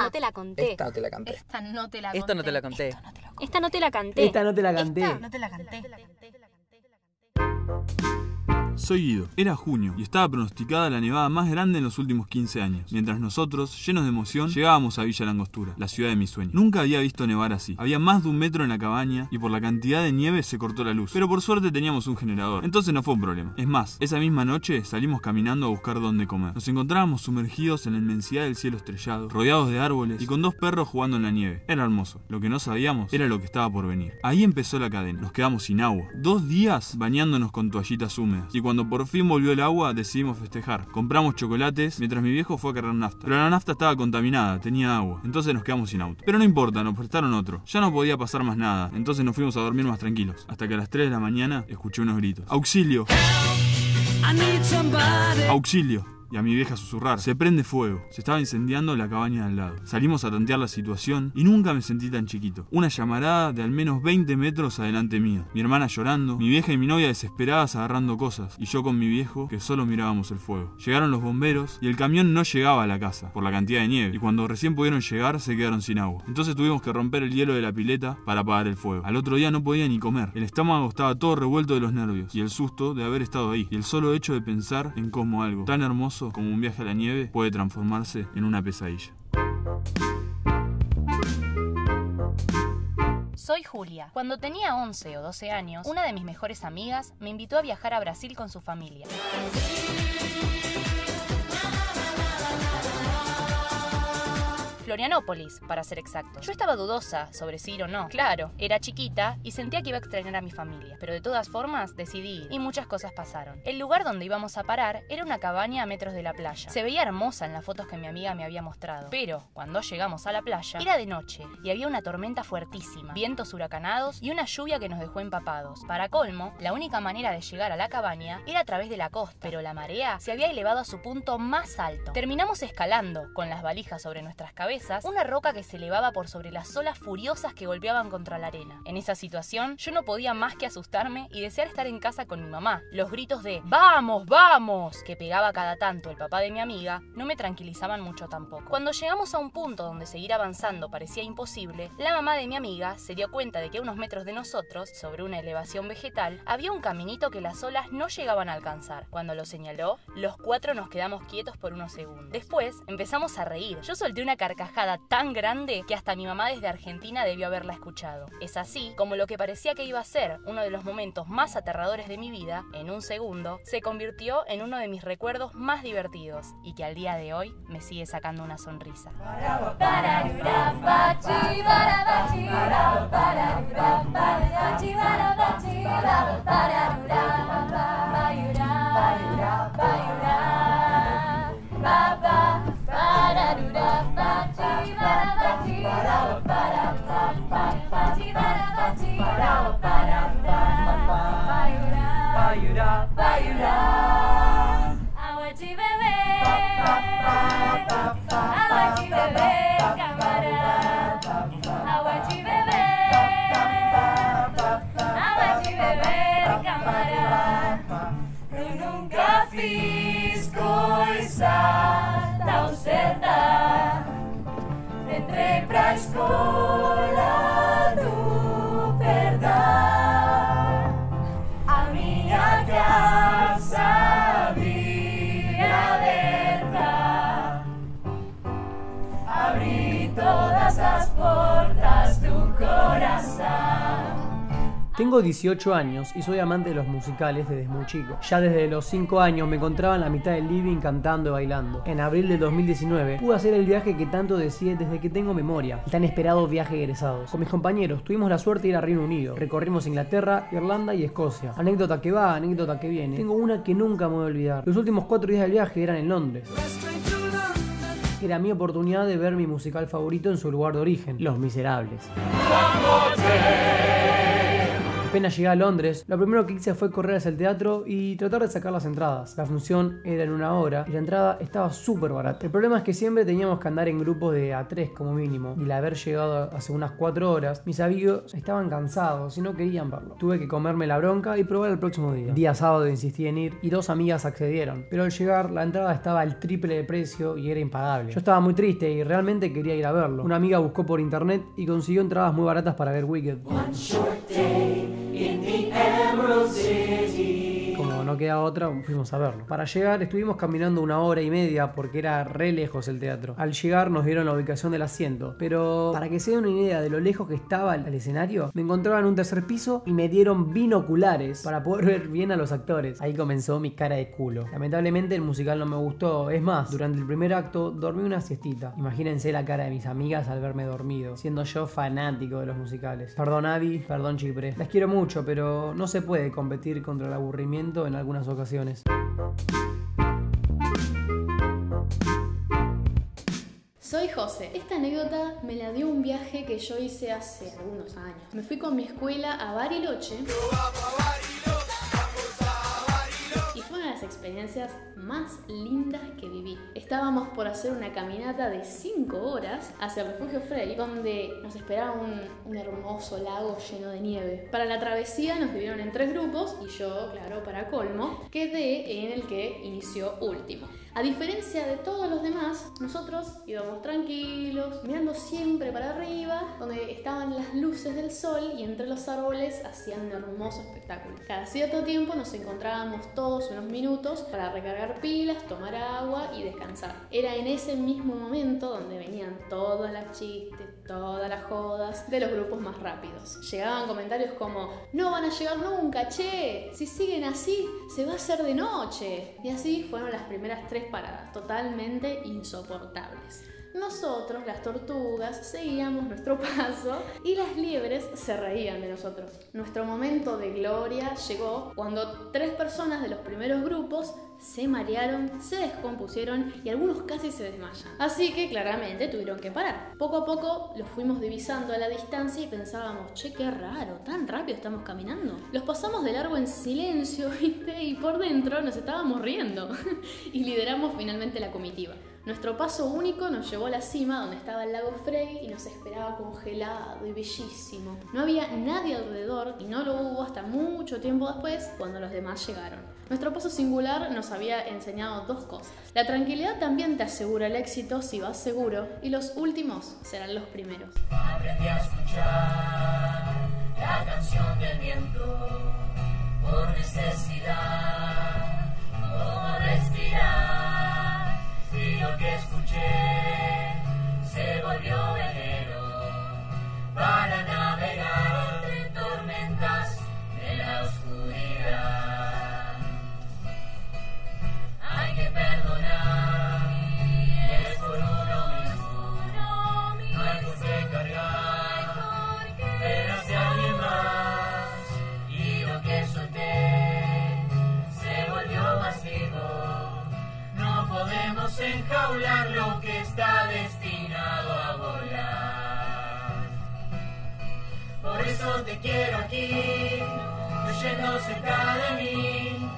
Esta no te la conté. Esta no te la canté. Esta no te la conté. Esto no te la conté. Esta no te la canté. Esta no te la canté. Esta no te la canté. Soy Guido. Era junio y estaba pronosticada la nevada más grande en los últimos 15 años, mientras nosotros, llenos de emoción, llegábamos a Villa Langostura, la ciudad de mis sueños. Nunca había visto nevar así. Había más de un metro en la cabaña y por la cantidad de nieve se cortó la luz. Pero por suerte teníamos un generador, entonces no fue un problema. Es más, esa misma noche salimos caminando a buscar dónde comer. Nos encontrábamos sumergidos en la inmensidad del cielo estrellado, rodeados de árboles y con dos perros jugando en la nieve. Era hermoso. Lo que no sabíamos era lo que estaba por venir. Ahí empezó la cadena. Nos quedamos sin agua. Dos días bañándonos con toallitas húmedas. Y por fin volvió el agua, decidimos festejar. Compramos chocolates mientras mi viejo fue a cargar nafta. Pero la nafta estaba contaminada, tenía agua. Entonces nos quedamos sin auto. Pero no importa, nos prestaron otro. Ya no podía pasar más nada. Entonces nos fuimos a dormir más tranquilos. Hasta que a las 3 de la mañana escuché unos gritos. ¡Auxilio! ¡Auxilio! Y a mi vieja susurrar. Se prende fuego. Se estaba incendiando la cabaña de al lado. Salimos a tantear la situación y nunca me sentí tan chiquito. Una llamarada de al menos 20 metros adelante mío. Mi hermana llorando, mi vieja y mi novia desesperadas agarrando cosas y yo con mi viejo que solo mirábamos el fuego. Llegaron los bomberos y el camión no llegaba a la casa por la cantidad de nieve y cuando recién pudieron llegar se quedaron sin agua. Entonces tuvimos que romper el hielo de la pileta para apagar el fuego. Al otro día no podía ni comer. El estómago estaba todo revuelto de los nervios y el susto de haber estado ahí y el solo hecho de pensar en cómo algo tan hermoso como un viaje a la nieve puede transformarse en una pesadilla. Soy Julia. Cuando tenía 11 o 12 años, una de mis mejores amigas me invitó a viajar a Brasil con su familia. Florianópolis, para ser exacto. Yo estaba dudosa sobre si ir o no. Claro, era chiquita y sentía que iba a extrañar a mi familia, pero de todas formas decidí y muchas cosas pasaron. El lugar donde íbamos a parar era una cabaña a metros de la playa. Se veía hermosa en las fotos que mi amiga me había mostrado, pero cuando llegamos a la playa era de noche y había una tormenta fuertísima, vientos huracanados y una lluvia que nos dejó empapados. Para colmo, la única manera de llegar a la cabaña era a través de la costa, pero la marea se había elevado a su punto más alto. Terminamos escalando, con las valijas sobre nuestras cabezas, una roca que se elevaba por sobre las olas furiosas que golpeaban contra la arena. En esa situación, yo no podía más que asustarme y desear estar en casa con mi mamá. Los gritos de ¡Vamos, vamos! que pegaba cada tanto el papá de mi amiga no me tranquilizaban mucho tampoco. Cuando llegamos a un punto donde seguir avanzando parecía imposible, la mamá de mi amiga se dio cuenta de que a unos metros de nosotros, sobre una elevación vegetal, había un caminito que las olas no llegaban a alcanzar. Cuando lo señaló, los cuatro nos quedamos quietos por unos segundos. Después empezamos a reír. Yo solté una carcajada tan grande que hasta mi mamá desde Argentina debió haberla escuchado. Es así como lo que parecía que iba a ser uno de los momentos más aterradores de mi vida, en un segundo, se convirtió en uno de mis recuerdos más divertidos y que al día de hoy me sigue sacando una sonrisa. Christ. for Tengo 18 años y soy amante de los musicales desde muy chico. Ya desde los 5 años me encontraba en la mitad del living cantando y bailando. En abril del 2019 pude hacer el viaje que tanto deseé desde que tengo memoria, el tan esperado viaje de egresados. Con mis compañeros tuvimos la suerte de ir a Reino Unido. Recorrimos Inglaterra, Irlanda y Escocia. Anécdota que va, anécdota que viene. Tengo una que nunca me voy a olvidar. Los últimos 4 días del viaje eran en Londres. Era mi oportunidad de ver mi musical favorito en su lugar de origen, Los Miserables. Apenas llegué a Londres, lo primero que hice fue correr hacia el teatro y tratar de sacar las entradas. La función era en una hora y la entrada estaba súper barata. El problema es que siempre teníamos que andar en grupos de A3 como mínimo y al haber llegado hace unas 4 horas, mis amigos estaban cansados y no querían verlo. Tuve que comerme la bronca y probar el próximo día. Día sábado insistí en ir y dos amigas accedieron, pero al llegar la entrada estaba al triple de precio y era impagable. Yo estaba muy triste y realmente quería ir a verlo. Una amiga buscó por internet y consiguió entradas muy baratas para ver Wicked. Como no queda otra, fuimos a verlo. Para llegar estuvimos caminando una hora y media porque era re lejos el teatro. Al llegar nos dieron la ubicación del asiento, pero para que se den una idea de lo lejos que estaba el escenario, me encontraba en un tercer piso y me dieron binoculares para poder ver bien a los actores. Ahí comenzó mi cara de culo. Lamentablemente el musical no me gustó. Es más, durante el primer acto dormí una siestita. Imagínense la cara de mis amigas al verme dormido, siendo yo fanático de los musicales. Perdón Abby, perdón Chipre. Las quiero mucho, pero no se puede competir contra el aburrimiento en algunas ocasiones. Soy José. Esta anécdota me la dio un viaje que yo hice hace algunos años. Me fui con mi escuela a Bariloche. Más lindas que viví. Estábamos por hacer una caminata de 5 horas hacia el refugio Frey, donde nos esperaba un, un hermoso lago lleno de nieve. Para la travesía nos dividieron en tres grupos y yo, claro, para colmo, quedé en el que inició último. A diferencia de todos los demás, nosotros íbamos tranquilos, mirando siempre para arriba, donde estaban las luces del sol y entre los árboles hacían un hermoso espectáculo. Cada cierto tiempo nos encontrábamos todos unos minutos para recargar pilas, tomar agua y descansar. Era en ese mismo momento donde venían todas las chistes, todas las jodas de los grupos más rápidos. Llegaban comentarios como, no van a llegar nunca, che, si siguen así, se va a hacer de noche. Y así fueron las primeras paradas, totalmente insoportables. Nosotros, las tortugas, seguíamos nuestro paso y las liebres se reían de nosotros. Nuestro momento de gloria llegó cuando tres personas de los primeros grupos se marearon, se descompusieron y algunos casi se desmayan. Así que claramente tuvieron que parar. Poco a poco los fuimos divisando a la distancia y pensábamos, che, qué raro, tan rápido estamos caminando. Los pasamos de largo en silencio. Y por dentro nos estábamos riendo. y lideramos finalmente la comitiva. Nuestro paso único nos llevó a la cima donde estaba el lago Frey y nos esperaba congelado y bellísimo. No había nadie alrededor y no lo hubo hasta mucho tiempo después cuando los demás llegaron. Nuestro paso singular nos había enseñado dos cosas. La tranquilidad también te asegura el éxito si vas seguro y los últimos serán los primeros. Aprendí a escuchar la canción del viento por necesidad, que escuché enjaular lo que está destinado a volar. Por eso te quiero aquí, fluyendo cerca de mí.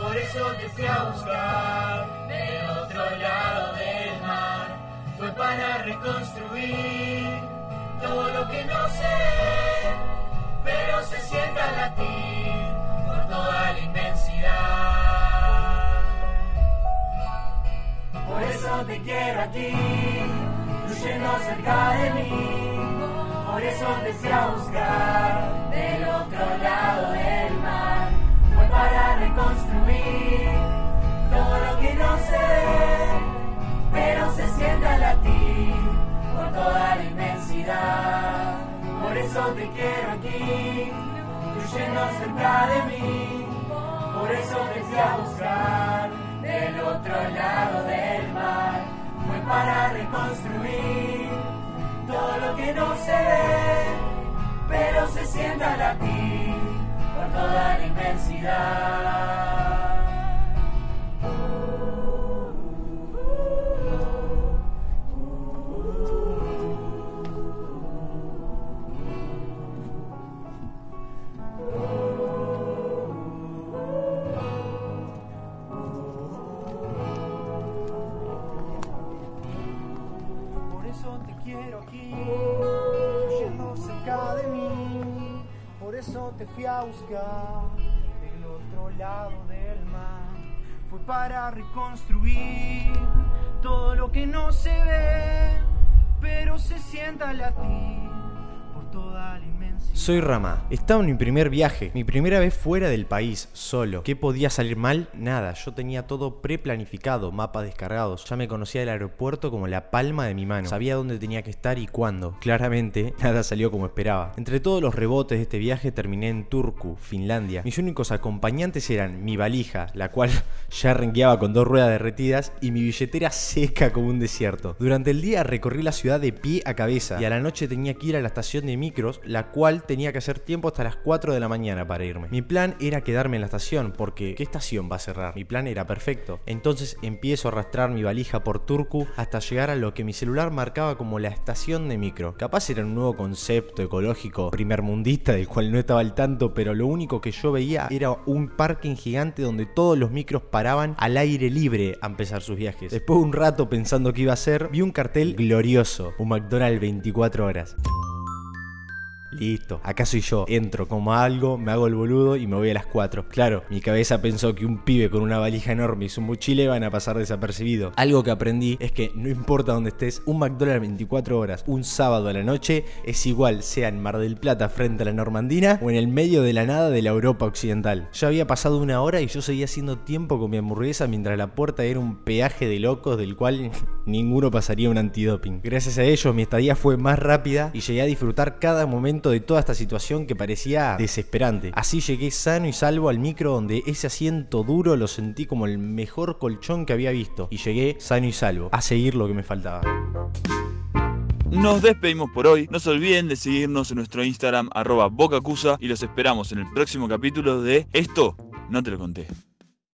Por eso te fui a buscar del otro lado del mar. Fue para reconstruir todo lo que no Te quiero aquí, fluyendo cerca de mí. Por eso te fui a buscar del otro lado del mar. Fue para reconstruir todo lo que no se ve, pero se siente al latir por toda la inmensidad. Aquí, yendo cerca de mí. Por eso te fui a buscar del otro lado del mar. Fue para reconstruir todo lo que no se ve, pero se sienta latir por toda la. Soy Rama. Estaba en mi primer viaje, mi primera vez fuera del país, solo. ¿Qué podía salir mal? Nada. Yo tenía todo preplanificado, mapas descargados. Ya me conocía del aeropuerto como la palma de mi mano. Sabía dónde tenía que estar y cuándo. Claramente, nada salió como esperaba. Entre todos los rebotes de este viaje terminé en Turku, Finlandia. Mis únicos acompañantes eran mi valija, la cual ya rengueaba con dos ruedas derretidas, y mi billetera seca como un desierto. Durante el día recorrí la ciudad de pie a cabeza y a la noche tenía que ir a la estación de micros, la cual tenía que hacer tiempo hasta las 4 de la mañana para irme. Mi plan era quedarme en la estación, porque ¿qué estación va a cerrar? Mi plan era perfecto. Entonces empiezo a arrastrar mi valija por Turku hasta llegar a lo que mi celular marcaba como la estación de micro. Capaz era un nuevo concepto ecológico primermundista del cual no estaba al tanto, pero lo único que yo veía era un parking gigante donde todos los micros paraban al aire libre a empezar sus viajes. Después de un rato pensando qué iba a hacer, vi un cartel glorioso, un McDonald's 24 horas. Listo, acá soy yo. Entro como algo, me hago el boludo y me voy a las 4. Claro, mi cabeza pensó que un pibe con una valija enorme y su mochila iban a pasar desapercibido. Algo que aprendí es que no importa dónde estés, un McDonald's 24 horas, un sábado a la noche, es igual, sea en Mar del Plata frente a la Normandina o en el medio de la nada de la Europa Occidental. Ya había pasado una hora y yo seguía haciendo tiempo con mi hamburguesa mientras la puerta era un peaje de locos del cual ninguno pasaría un antidoping. Gracias a ellos mi estadía fue más rápida y llegué a disfrutar cada momento de toda esta situación que parecía desesperante. Así llegué sano y salvo al micro donde ese asiento duro lo sentí como el mejor colchón que había visto. Y llegué sano y salvo a seguir lo que me faltaba. Nos despedimos por hoy. No se olviden de seguirnos en nuestro Instagram arroba bocacusa y los esperamos en el próximo capítulo de Esto no te lo conté.